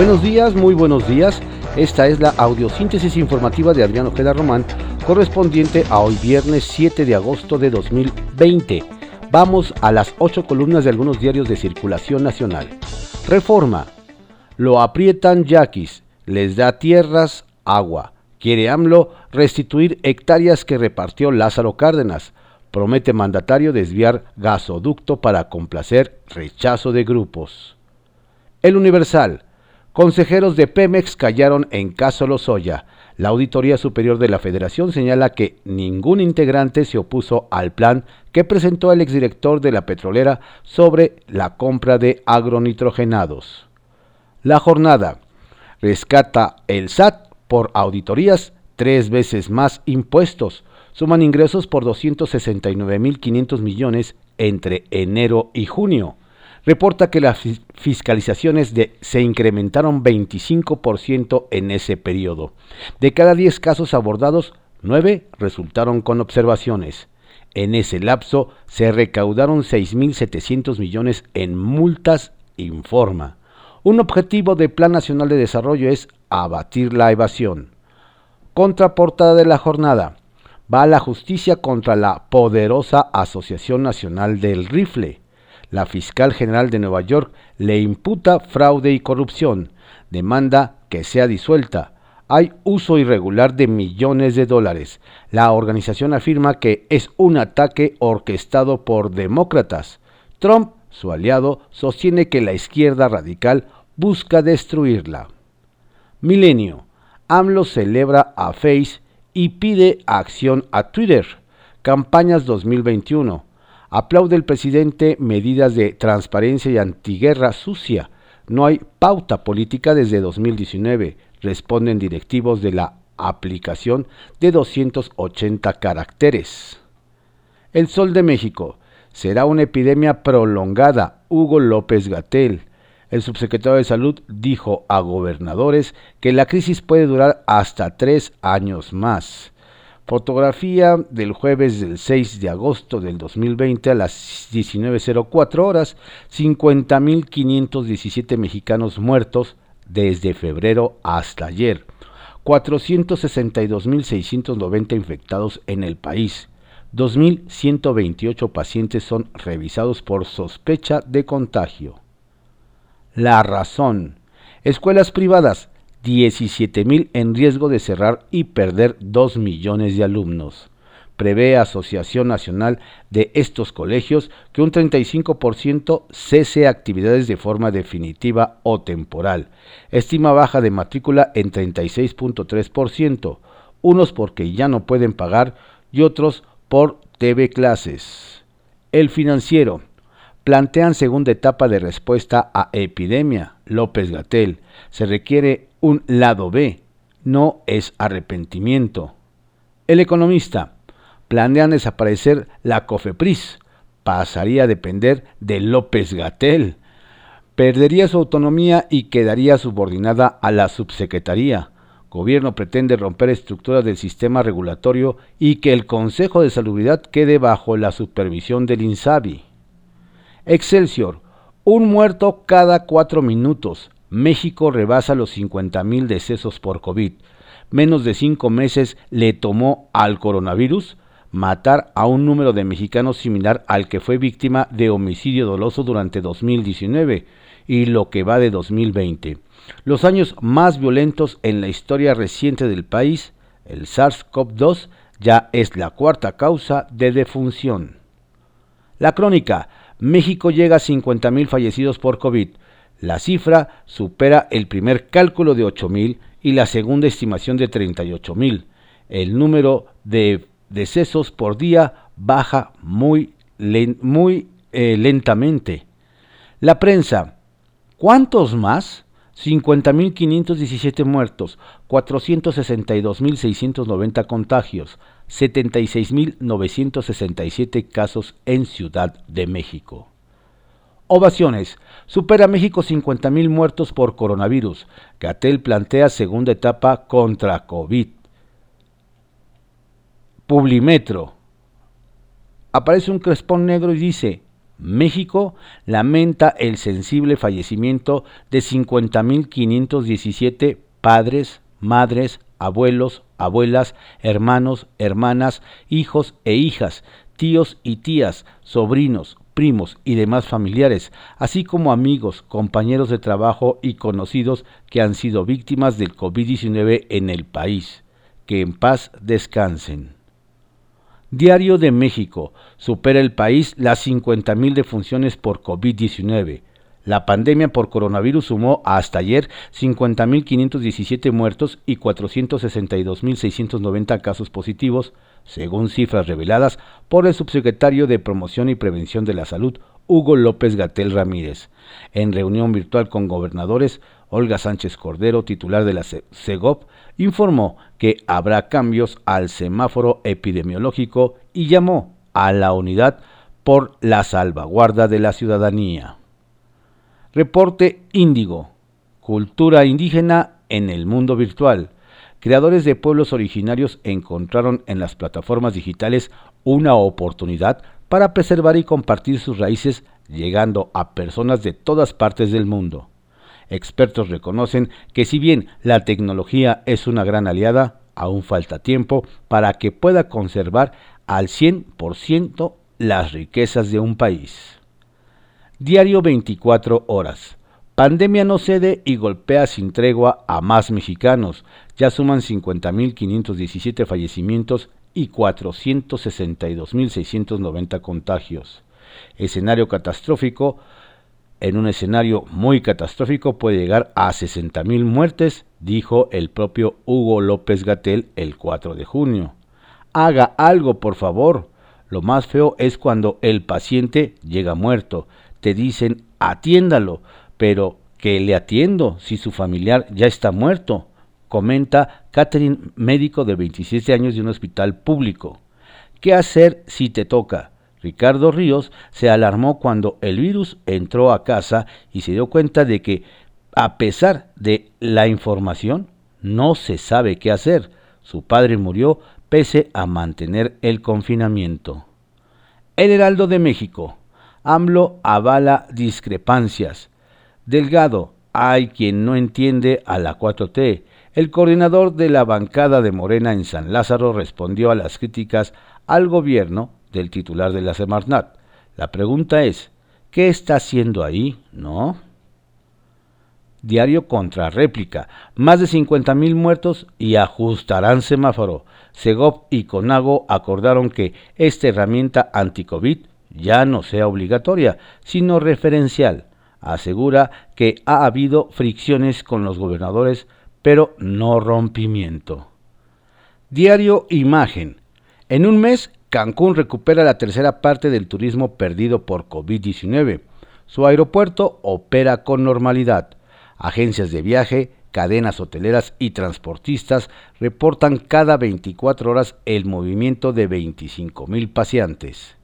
Buenos días, muy buenos días. Esta es la audiosíntesis informativa de Adriano Ojeda Román, correspondiente a hoy viernes 7 de agosto de 2020. Vamos a las ocho columnas de algunos diarios de circulación nacional. Reforma. Lo aprietan yaquis, les da tierras, agua. Quiere AMLO restituir hectáreas que repartió Lázaro Cárdenas. Promete mandatario desviar gasoducto para complacer rechazo de grupos. El Universal. Consejeros de Pemex callaron en caso Lozoya. La Auditoría Superior de la Federación señala que ningún integrante se opuso al plan que presentó el exdirector de la petrolera sobre la compra de agronitrogenados. La jornada rescata el SAT por auditorías tres veces más impuestos. Suman ingresos por 269.500 millones entre enero y junio reporta que las fiscalizaciones de, se incrementaron 25% en ese periodo. De cada 10 casos abordados, 9 resultaron con observaciones. En ese lapso se recaudaron 6.700 millones en multas, informa. Un objetivo del Plan Nacional de Desarrollo es abatir la evasión. Contraportada de la jornada. Va a la justicia contra la poderosa Asociación Nacional del Rifle la fiscal general de Nueva York le imputa fraude y corrupción, demanda que sea disuelta. Hay uso irregular de millones de dólares. La organización afirma que es un ataque orquestado por demócratas. Trump, su aliado, sostiene que la izquierda radical busca destruirla. Milenio. AMLO celebra a Face y pide acción a Twitter. Campañas 2021. Aplaude el presidente medidas de transparencia y antiguerra sucia. No hay pauta política desde 2019, responden directivos de la aplicación de 280 caracteres. El Sol de México. Será una epidemia prolongada. Hugo López Gatel. El subsecretario de Salud dijo a gobernadores que la crisis puede durar hasta tres años más. Fotografía del jueves del 6 de agosto del 2020 a las 19.04 horas, 50.517 mexicanos muertos desde febrero hasta ayer, 462.690 infectados en el país, 2.128 pacientes son revisados por sospecha de contagio. La razón. Escuelas privadas 17.000 en riesgo de cerrar y perder 2 millones de alumnos. Prevé Asociación Nacional de estos colegios que un 35% cese actividades de forma definitiva o temporal. Estima baja de matrícula en 36.3%, unos porque ya no pueden pagar y otros por TV clases. El financiero. Plantean segunda etapa de respuesta a epidemia. López Gatel. Se requiere un lado B, no es arrepentimiento. El economista planean desaparecer la COFEPRIS, pasaría a depender de López Gatel, perdería su autonomía y quedaría subordinada a la subsecretaría. Gobierno pretende romper estructuras del sistema regulatorio y que el Consejo de Salubridad quede bajo la supervisión del INSABI. Excelsior, un muerto cada cuatro minutos. México rebasa los 50.000 decesos por COVID. Menos de cinco meses le tomó al coronavirus matar a un número de mexicanos similar al que fue víctima de homicidio doloso durante 2019 y lo que va de 2020. Los años más violentos en la historia reciente del país, el SARS-CoV-2 ya es la cuarta causa de defunción. La crónica, México llega a 50.000 fallecidos por COVID. La cifra supera el primer cálculo de 8.000 y la segunda estimación de 38.000. El número de decesos por día baja muy, muy eh, lentamente. La prensa. ¿Cuántos más? 50.517 muertos, 462.690 contagios, 76.967 casos en Ciudad de México. Ovaciones. Supera México 50.000 muertos por coronavirus. Gatel plantea segunda etapa contra COVID. Publimetro. Aparece un crespón negro y dice, México lamenta el sensible fallecimiento de 50.517 padres, madres, abuelos, abuelas, hermanos, hermanas, hijos e hijas, tíos y tías, sobrinos, primos y demás familiares, así como amigos, compañeros de trabajo y conocidos que han sido víctimas del COVID-19 en el país. Que en paz descansen. Diario de México. Supera el país las 50.000 defunciones por COVID-19. La pandemia por coronavirus sumó hasta ayer 50.517 muertos y 462.690 casos positivos, según cifras reveladas por el subsecretario de Promoción y Prevención de la Salud, Hugo López Gatel Ramírez. En reunión virtual con gobernadores, Olga Sánchez Cordero, titular de la CEGOP, informó que habrá cambios al semáforo epidemiológico y llamó a la unidad por la salvaguarda de la ciudadanía. Reporte Índigo. Cultura indígena en el mundo virtual. Creadores de pueblos originarios encontraron en las plataformas digitales una oportunidad para preservar y compartir sus raíces llegando a personas de todas partes del mundo. Expertos reconocen que si bien la tecnología es una gran aliada, aún falta tiempo para que pueda conservar al 100% las riquezas de un país. Diario 24 horas. Pandemia no cede y golpea sin tregua a más mexicanos. Ya suman 50.517 fallecimientos y 462.690 contagios. Escenario catastrófico. En un escenario muy catastrófico puede llegar a 60.000 muertes, dijo el propio Hugo López Gatel el 4 de junio. Haga algo, por favor. Lo más feo es cuando el paciente llega muerto te dicen atiéndalo, pero que le atiendo si su familiar ya está muerto, comenta Catherine, médico de 27 años de un hospital público. ¿Qué hacer si te toca? Ricardo Ríos se alarmó cuando el virus entró a casa y se dio cuenta de que, a pesar de la información, no se sabe qué hacer. Su padre murió pese a mantener el confinamiento. El Heraldo de México. AMLO avala discrepancias. Delgado, hay quien no entiende a la 4T. El coordinador de la bancada de Morena en San Lázaro respondió a las críticas al gobierno del titular de la Semarnat. La pregunta es, ¿qué está haciendo ahí? ¿No? Diario contra réplica. Más de 50.000 muertos y ajustarán semáforo. Segov y Conago acordaron que esta herramienta anti-COVID ya no sea obligatoria, sino referencial. Asegura que ha habido fricciones con los gobernadores, pero no rompimiento. Diario Imagen. En un mes, Cancún recupera la tercera parte del turismo perdido por COVID-19. Su aeropuerto opera con normalidad. Agencias de viaje, cadenas hoteleras y transportistas reportan cada 24 horas el movimiento de 25 mil paseantes.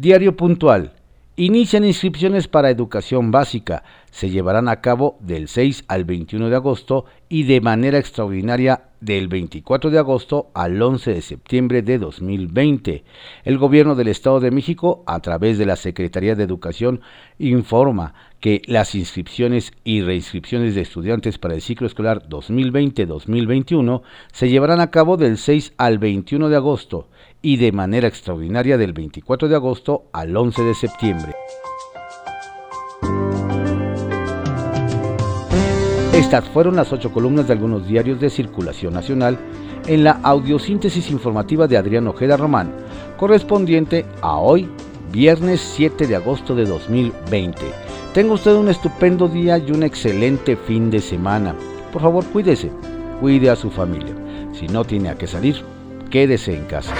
Diario puntual. Inician inscripciones para educación básica. Se llevarán a cabo del 6 al 21 de agosto y de manera extraordinaria del 24 de agosto al 11 de septiembre de 2020. El gobierno del Estado de México, a través de la Secretaría de Educación, informa que las inscripciones y reinscripciones de estudiantes para el ciclo escolar 2020-2021 se llevarán a cabo del 6 al 21 de agosto y de manera extraordinaria del 24 de agosto al 11 de septiembre. Estas fueron las ocho columnas de algunos diarios de circulación nacional en la audiosíntesis informativa de Adrián Ojeda Román, correspondiente a hoy, viernes 7 de agosto de 2020. Tenga usted un estupendo día y un excelente fin de semana. Por favor, cuídese, cuide a su familia. Si no tiene a qué salir, quédese en casa.